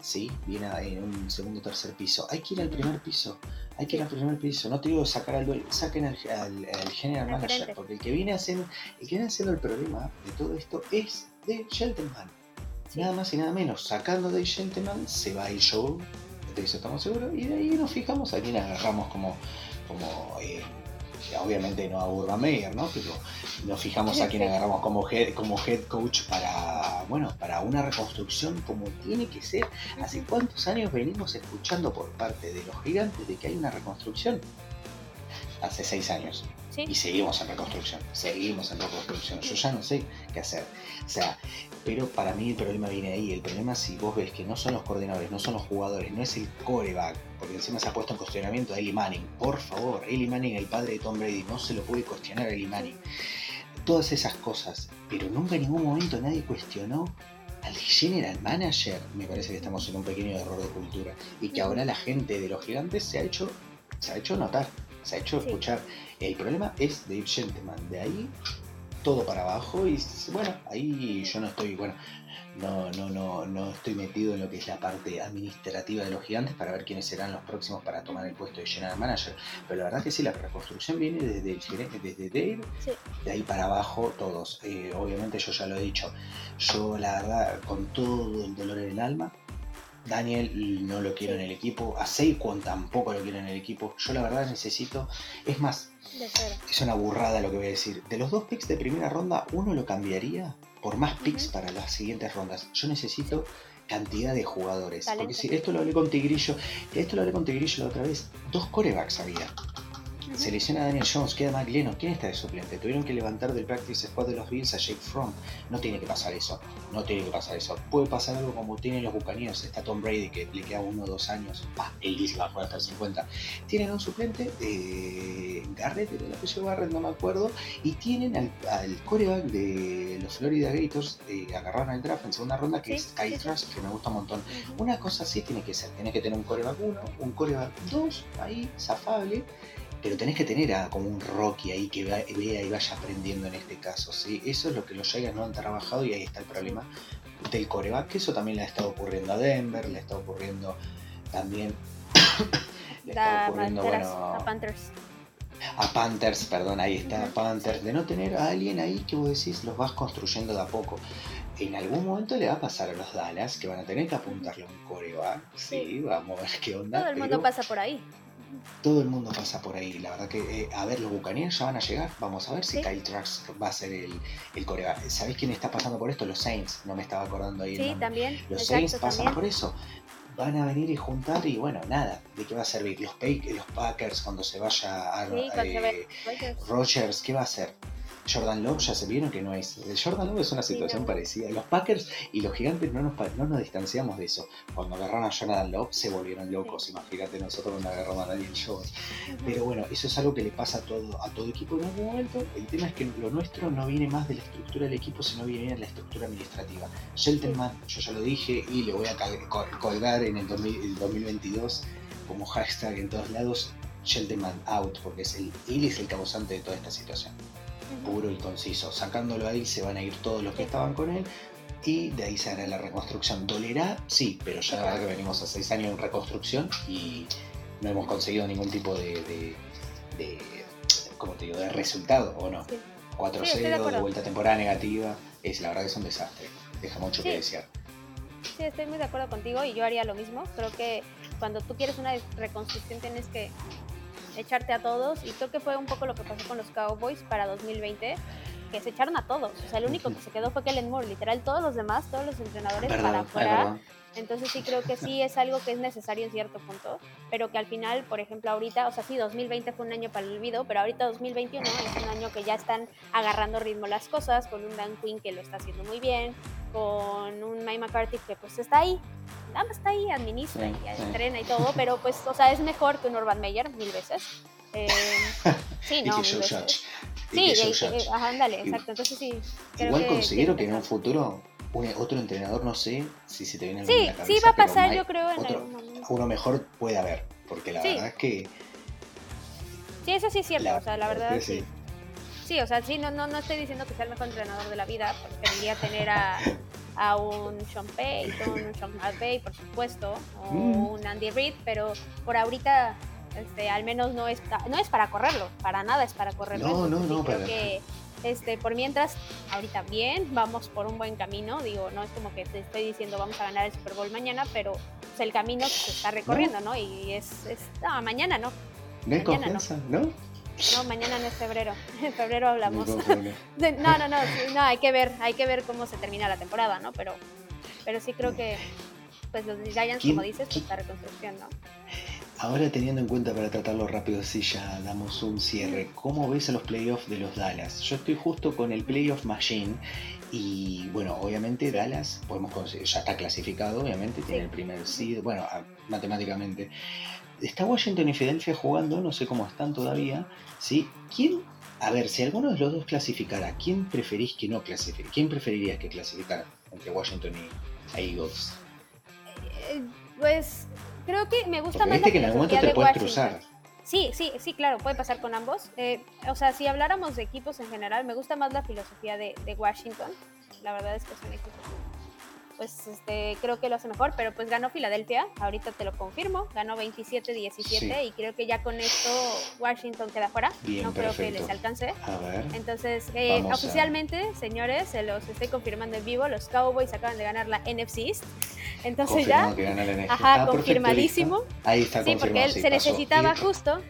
¿Sí? Viene en un segundo o tercer piso. Hay que ir al primer piso. Hay que ir al primer piso. No te digo sacar al saquen al, general manager, porque el que viene haciendo, el que viene haciendo el problema de todo esto es de Gentleman. Nada más y nada menos. Sacando de Gentleman se va el show, de eso estamos seguros, y de ahí nos fijamos a quién agarramos como, como eh, obviamente no a Urban Meyer, ¿no? Pero nos fijamos a quién agarramos como head, como head coach para, bueno, para una reconstrucción como tiene que ser. ¿Hace cuántos años venimos escuchando por parte de los gigantes de que hay una reconstrucción? Hace seis años. Y seguimos en reconstrucción, seguimos en reconstrucción. Yo ya no sé qué hacer. O sea, pero para mí el problema viene ahí. El problema si vos ves que no son los coordinadores, no son los jugadores, no es el coreback, porque encima se ha puesto en cuestionamiento a Eli Manning. Por favor, Eli Manning, el padre de Tom Brady, no se lo puede cuestionar a Eli Manning. Todas esas cosas, pero nunca en ningún momento nadie cuestionó al general manager. Me parece que estamos en un pequeño error de cultura y que ahora la gente de los gigantes se ha hecho, se ha hecho notar se ha hecho escuchar. El problema es Dave Gentleman, de ahí todo para abajo y bueno, ahí yo no estoy, bueno, no, no, no, no estoy metido en lo que es la parte administrativa de los gigantes para ver quiénes serán los próximos para tomar el puesto de general manager. Pero la verdad que sí, la reconstrucción viene desde el gerente, desde Dave, de ahí para abajo todos. Eh, obviamente yo ya lo he dicho, yo la verdad con todo el dolor en el alma, Daniel no lo quiero en el equipo, a Saquon tampoco lo quiero en el equipo. Yo la verdad necesito, es más, es una burrada lo que voy a decir. De los dos picks de primera ronda, uno lo cambiaría por más picks para las siguientes rondas. Yo necesito cantidad de jugadores. Porque si esto lo hablé con Tigrillo, esto lo hablé con Tigrillo la otra vez, dos corebacks había. Selecciona a Daniel Jones, queda Mac ¿Quién está de suplente? Tuvieron que levantar del practice squad de los Bills a Jake Fromm. No tiene que pasar eso. No tiene que pasar eso. Puede pasar algo como tienen los Buccaneers. Está Tom Brady que le queda uno o dos años. Ah, él dice va a jugar hasta el 50. Tienen un suplente, eh, Garrett, el apellido Garrett, no me acuerdo. Y tienen al, coreback de los Florida Gators. Eh, agarraron al draft en segunda ronda, que es Kai Trask, que me gusta un montón. Una cosa así tiene que ser. Tienes que tener un coreback 1, un coreback 2, ahí, zafable pero tenés que tener a, como un Rocky ahí que vea, y vaya aprendiendo en este caso. ¿sí? Eso es lo que los Giants no han trabajado y ahí está el problema del coreback, que eso también le ha estado ocurriendo a Denver, le está ocurriendo también. [COUGHS] le está ocurriendo, bueno, a Panthers. A Panthers, perdón, ahí está, Panthers, de no tener a alguien ahí que vos decís los vas construyendo de a poco. En algún momento le va a pasar a los Dallas que van a tener que apuntarle a un coreback. Sí, vamos a ver qué onda. Todo el mundo pasa por ahí todo el mundo pasa por ahí. La verdad que, eh, a ver, los Buccaneers ya van a llegar. Vamos a ver si Kyle Trask va a ser el, el coreback. ¿Sabéis quién está pasando por esto? Los Saints. No me estaba acordando ahí. Sí, también. Los Saints pasan por eso. Van a venir y juntar y bueno, nada. ¿De qué va a servir? Los, los Packers cuando se vaya a eh, Rogers, ¿qué va a hacer? Jordan Love ya se vieron que no es. Jordan Love es una situación parecida. Los Packers y los gigantes no nos, no nos distanciamos de eso. Cuando agarraron a Jordan Love se volvieron locos. Imagínate nosotros cuando agarramos a Daniel Jones. Pero bueno, eso es algo que le pasa a todo, a todo equipo en algún momento. El tema es que lo nuestro no viene más de la estructura del equipo, sino viene de la estructura administrativa. Shelterman, yo ya lo dije y le voy a colgar en el, 2022 como hashtag en todos lados. Shelterman out, porque es el, él es el causante de toda esta situación puro y conciso. Sacándolo ahí se van a ir todos los que estaban con él y de ahí se hará la reconstrucción. ¿Dolerá? Sí, pero ya la verdad que venimos a seis años en reconstrucción y no hemos conseguido ningún tipo de, de, de te digo?, de resultado, ¿o no? 4-0, de, vuelta temporada negativa, es la verdad que es un desastre, deja mucho que desear. Sí, estoy muy de acuerdo contigo y yo haría lo mismo. Creo que cuando tú quieres una reconstrucción tienes que echarte a todos y creo que fue un poco lo que pasó con los Cowboys para 2020 que se echaron a todos. O sea, el único que se quedó fue Kellen Moore, literal, todos los demás, todos los entrenadores para afuera. Entonces sí creo que sí es algo que es necesario en cierto punto, pero que al final, por ejemplo, ahorita, o sea, sí, 2020 fue un año para el olvido, pero ahorita 2021 es un año que ya están agarrando ritmo las cosas, con un Dan Quinn que lo está haciendo muy bien, con un Mike McCarthy que pues está ahí, nada más está ahí, administra y entrena y todo, pero pues, o sea, es mejor que un Urban Meyer mil veces. Eh, sí, [LAUGHS] no, mil veces. Sí, ajá, ándale, exacto. Entonces sí. Igual considero que, en un futuro otro entrenador, no sé si se te viene sí, la cabeza. Sí, va a pasar, yo creo, en otro, Uno mejor puede haber, porque la verdad es que. Sí, eso sí es cierto, o sea, la verdad es sí. Sí, o sea, sí, no, no, no estoy diciendo que sea el mejor entrenador de la vida, preferiría tener a, a un Sean Payton, un Sean McVay, por supuesto, o mm. un Andy Reid, pero por ahorita este, al menos no es, no es para correrlo, para nada es para correrlo. No, no, no, creo que este, por mientras, ahorita bien, vamos por un buen camino. Digo, no es como que te estoy diciendo vamos a ganar el Super Bowl mañana, pero es el camino que se está recorriendo, ¿no? Y es, es no, mañana no. No hay confianza, ¿no? ¿no? Mañana no es febrero. [LAUGHS] En febrero hablamos. No, [LAUGHS] no, no, no, hay que ver, hay que ver cómo se termina la temporada, ¿no? Pero, pero sí creo que pues los Giants, como dices, pues la reconstrucción, ¿no? Ahora teniendo en cuenta para tratarlo rápido, si ya damos un cierre, ¿cómo ves a los playoffs de los Dallas? Yo estoy justo con el playoff machine y bueno, obviamente Dallas podemos ya está clasificado, obviamente tiene el primer seed, bueno, matemáticamente. Está Washington y Filadelfia jugando, no sé cómo están todavía, ¿sí? ¿Quién a ver, si alguno de los dos clasificara, ¿quién preferís que no clasifique? ¿Quién preferirías que clasificara entre Washington y Eagles? Eh, pues creo que me gusta más la que en te puedes cruzar. Sí, sí, sí, claro, puede pasar con ambos. Eh, o sea, si habláramos de equipos en general, me gusta más la filosofía de, de Washington. La verdad es que es un equipo pues este, creo que lo hace mejor, pero pues ganó Filadelfia, ahorita te lo confirmo, ganó 27-17 y creo que ya con esto Washington queda fuera, no creo que les alcance. A ver. Entonces, eh, oficialmente, señores, se los estoy confirmando en vivo, los Cowboys acaban de ganar la NFC East, entonces ya, ajá, ah, confirmadísimo. Ahí está, Sí, porque él se necesitaba justo,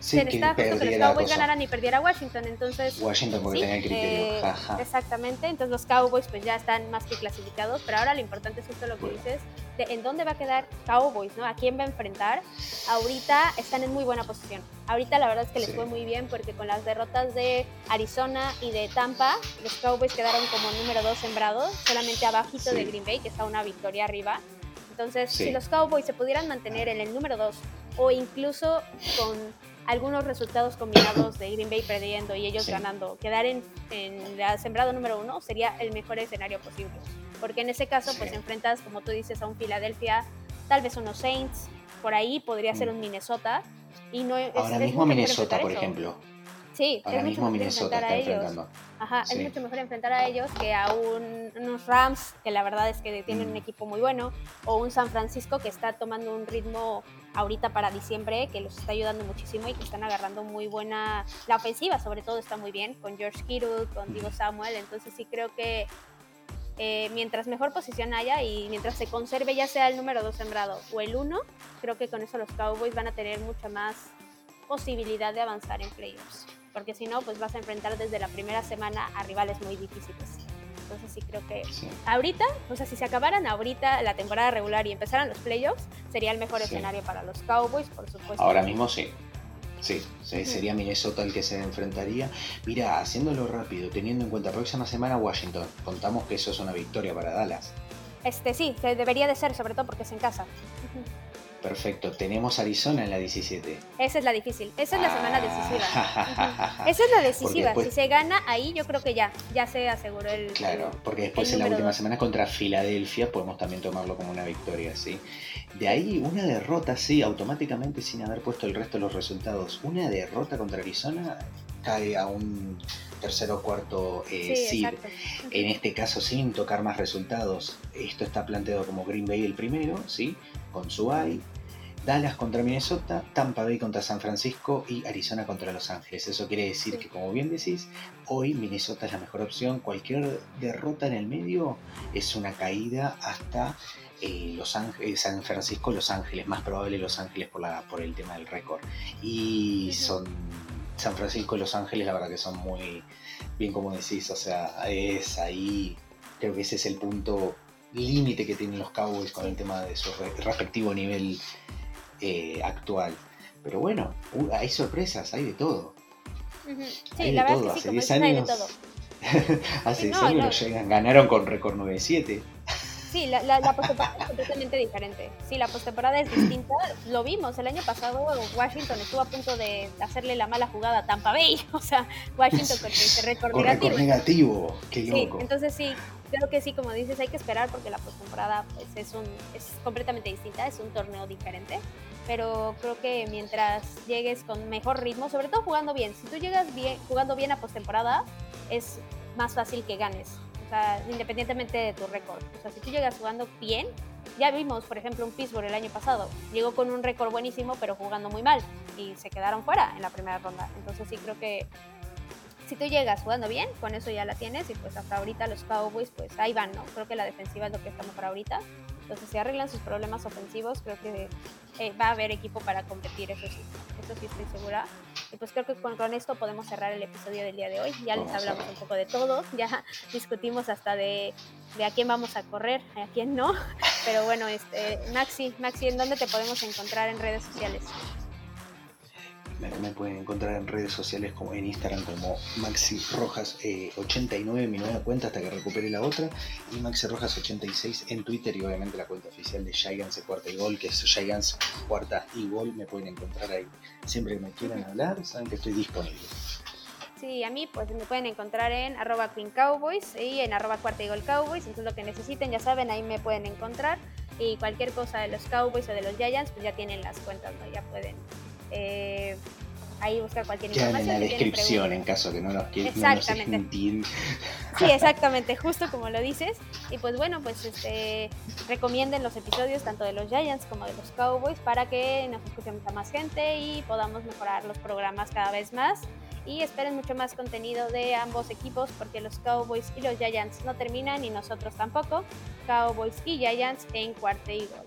se necesitaba justo que los Cowboys ganaran y perdiera Washington, entonces... Washington porque tenía criterio, eh, Exactamente, entonces los Cowboys pues ya están más que clasificados, pero ahora lo importante es justo lo que dices, de en dónde va a quedar Cowboys, ¿no? A quién va a enfrentar. Ahorita están en muy buena posición. Ahorita la verdad es que les fue muy bien porque con las derrotas de Arizona y de Tampa, los Cowboys quedaron como número dos sembrados, solamente abajito de Green Bay, que está una victoria arriba. Entonces, si los Cowboys se pudieran mantener en el número dos o incluso con algunos resultados combinados de Green Bay perdiendo y ellos ganando, quedar en, en la sembrado número uno sería el mejor escenario posible porque en ese caso pues enfrentas, como tú dices, a un Filadelfia, tal vez unos Saints, por ahí podría ser mm. un Minnesota. Y no Ahora mismo Minnesota, por ejemplo. Sí, Ahora es mismo mucho mejor Minnesota enfrentar está a ellos. enfrentando. Ajá, Sí. es mucho mejor enfrentar a ellos que a un- unos Rams, que la verdad es que tienen un Mm. equipo muy bueno, o un San Francisco que está tomando un ritmo ahorita para diciembre, que los está ayudando muchísimo y que están agarrando muy buena. La ofensiva, sobre todo, está muy bien, con George Kittle, con Divo Samuel, entonces sí creo que. Eh, mientras mejor posición haya y mientras se conserve ya sea el número 2 sembrado o el 1, creo que con eso los Cowboys van a tener mucha más posibilidad de avanzar en playoffs. Porque si no, pues vas a enfrentar desde la primera semana a rivales muy difíciles. Entonces sí creo que Sí. ahorita, o sea, si se acabaran ahorita la temporada regular y empezaran los playoffs, sería el mejor Sí. escenario para los Cowboys, por supuesto. Ahora mismo sí. Sí, sería Minnesota el que se enfrentaría. Mira, haciéndolo rápido, teniendo en cuenta próxima semana Washington, contamos que eso es una victoria para Dallas. Este sí, debería de ser, sobre todo porque es en casa. Perfecto, tenemos Arizona en la 17. Esa es la difícil, esa es la semana decisiva. Ah. [LAUGHS] Ujú. Esa es la decisiva. después- Si se gana ahí, yo creo que ya, ya se aseguró el. Claro, porque después en la última dos. semana contra Filadelfia podemos también tomarlo como una victoria, ¿sí? De ahí una derrota, sí, automáticamente sin haber puesto el resto de los resultados. Una derrota contra Arizona cae a un tercero o cuarto eh, Sí, seed. En este caso sin tocar más resultados. Esto está planteado como Green Bay el primero, ¿sí? Con su bye. Dallas contra Minnesota, Tampa Bay contra San Francisco y Arizona contra Los Ángeles. Eso quiere decir que, como bien decís, hoy Minnesota es la mejor opción. Cualquier derrota en el medio es una caída hasta eh, Los Ángeles, San Francisco, Los Ángeles. Más probable Los Ángeles por, la, por el tema del récord. Y son San Francisco y Los Ángeles, la verdad que son muy, bien como decís, o sea, es ahí, creo que ese es el punto límite que tienen los Cowboys con el tema de su re- respectivo nivel eh, actual. Pero bueno, uh, hay sorpresas, hay de todo. Ujú. Hay Sí, de la verdad todo. es que sí, Hace como 10 dices, hay de años, todo. [LAUGHS] hace Sí, 10 no, años no. llegan- ganaron con récord 9-7. Sí, la, la, la postemporada es completamente diferente. Sí, la postemporada es distinta. Lo vimos el año pasado, Washington estuvo a punto de hacerle la mala jugada a Tampa Bay. [LAUGHS] O sea, Washington con ese récord Con negativo. récord negativo, qué Sí, loco. entonces sí, creo que sí, como dices, hay que esperar porque la postemporada pues, es, un, es completamente distinta, es un torneo diferente. Pero creo que mientras llegues con mejor ritmo, sobre todo jugando bien, si tú llegas bien, jugando bien a postemporada, es más fácil que ganes. O sea, independientemente de tu récord. O sea, si tú llegas jugando bien, ya vimos, por ejemplo, un Pittsburgh el año pasado. Llegó con un récord buenísimo, pero jugando muy mal. Y se quedaron fuera en la primera ronda. Entonces sí creo que si tú llegas jugando bien, con eso ya la tienes. Y pues hasta ahorita los Cowboys, pues ahí van, ¿no? Creo que la defensiva es lo que está mejor ahorita. Entonces si arreglan sus problemas ofensivos, creo que eh, va a haber equipo para competir, eso sí. Eso sí estoy segura. Y pues creo que con, con esto podemos cerrar el episodio del día de hoy. Ya les Vamos hablamos un poco de todo. Ya [LAUGHS] discutimos hasta de, de a quién vamos a correr, a quién no. Pero bueno, este, Maxi, Maxi, ¿en dónde te podemos encontrar en redes sociales? Me, pueden encontrar en redes sociales como en Instagram como Maxi Rojas eh, 89, mi nueva cuenta hasta que recupere la otra, y Maxi Rojas 86 en Twitter y obviamente la cuenta oficial de Giants de Cuarta y Gol, que es Giants Cuarta y Gol, me pueden encontrar ahí. Siempre que me quieran hablar, saben que estoy disponible. Sí, a mí pues me pueden encontrar en arroba Queen Cowboys y en arroba cuarta y gol Cowboys. Entonces lo que necesiten, ya saben, ahí me pueden encontrar. Y cualquier cosa de los Cowboys o de los Giants, pues ya tienen las cuentas, ¿no? Ya pueden eh, ahí buscar cualquier Quedan en información. la descripción en caso que no nos, no nos Exactamente. entiendan. Sí, [LAUGHS] exactamente, justo como lo dices. Y pues bueno, pues este recomienden los episodios tanto de los Giants como de los Cowboys para que nos escuchen mucha más gente y podamos mejorar los programas cada vez más. Y esperen mucho más contenido de ambos equipos porque los Cowboys y los Giants no terminan y nosotros tampoco. Cowboys y Giants en cuarto y gol.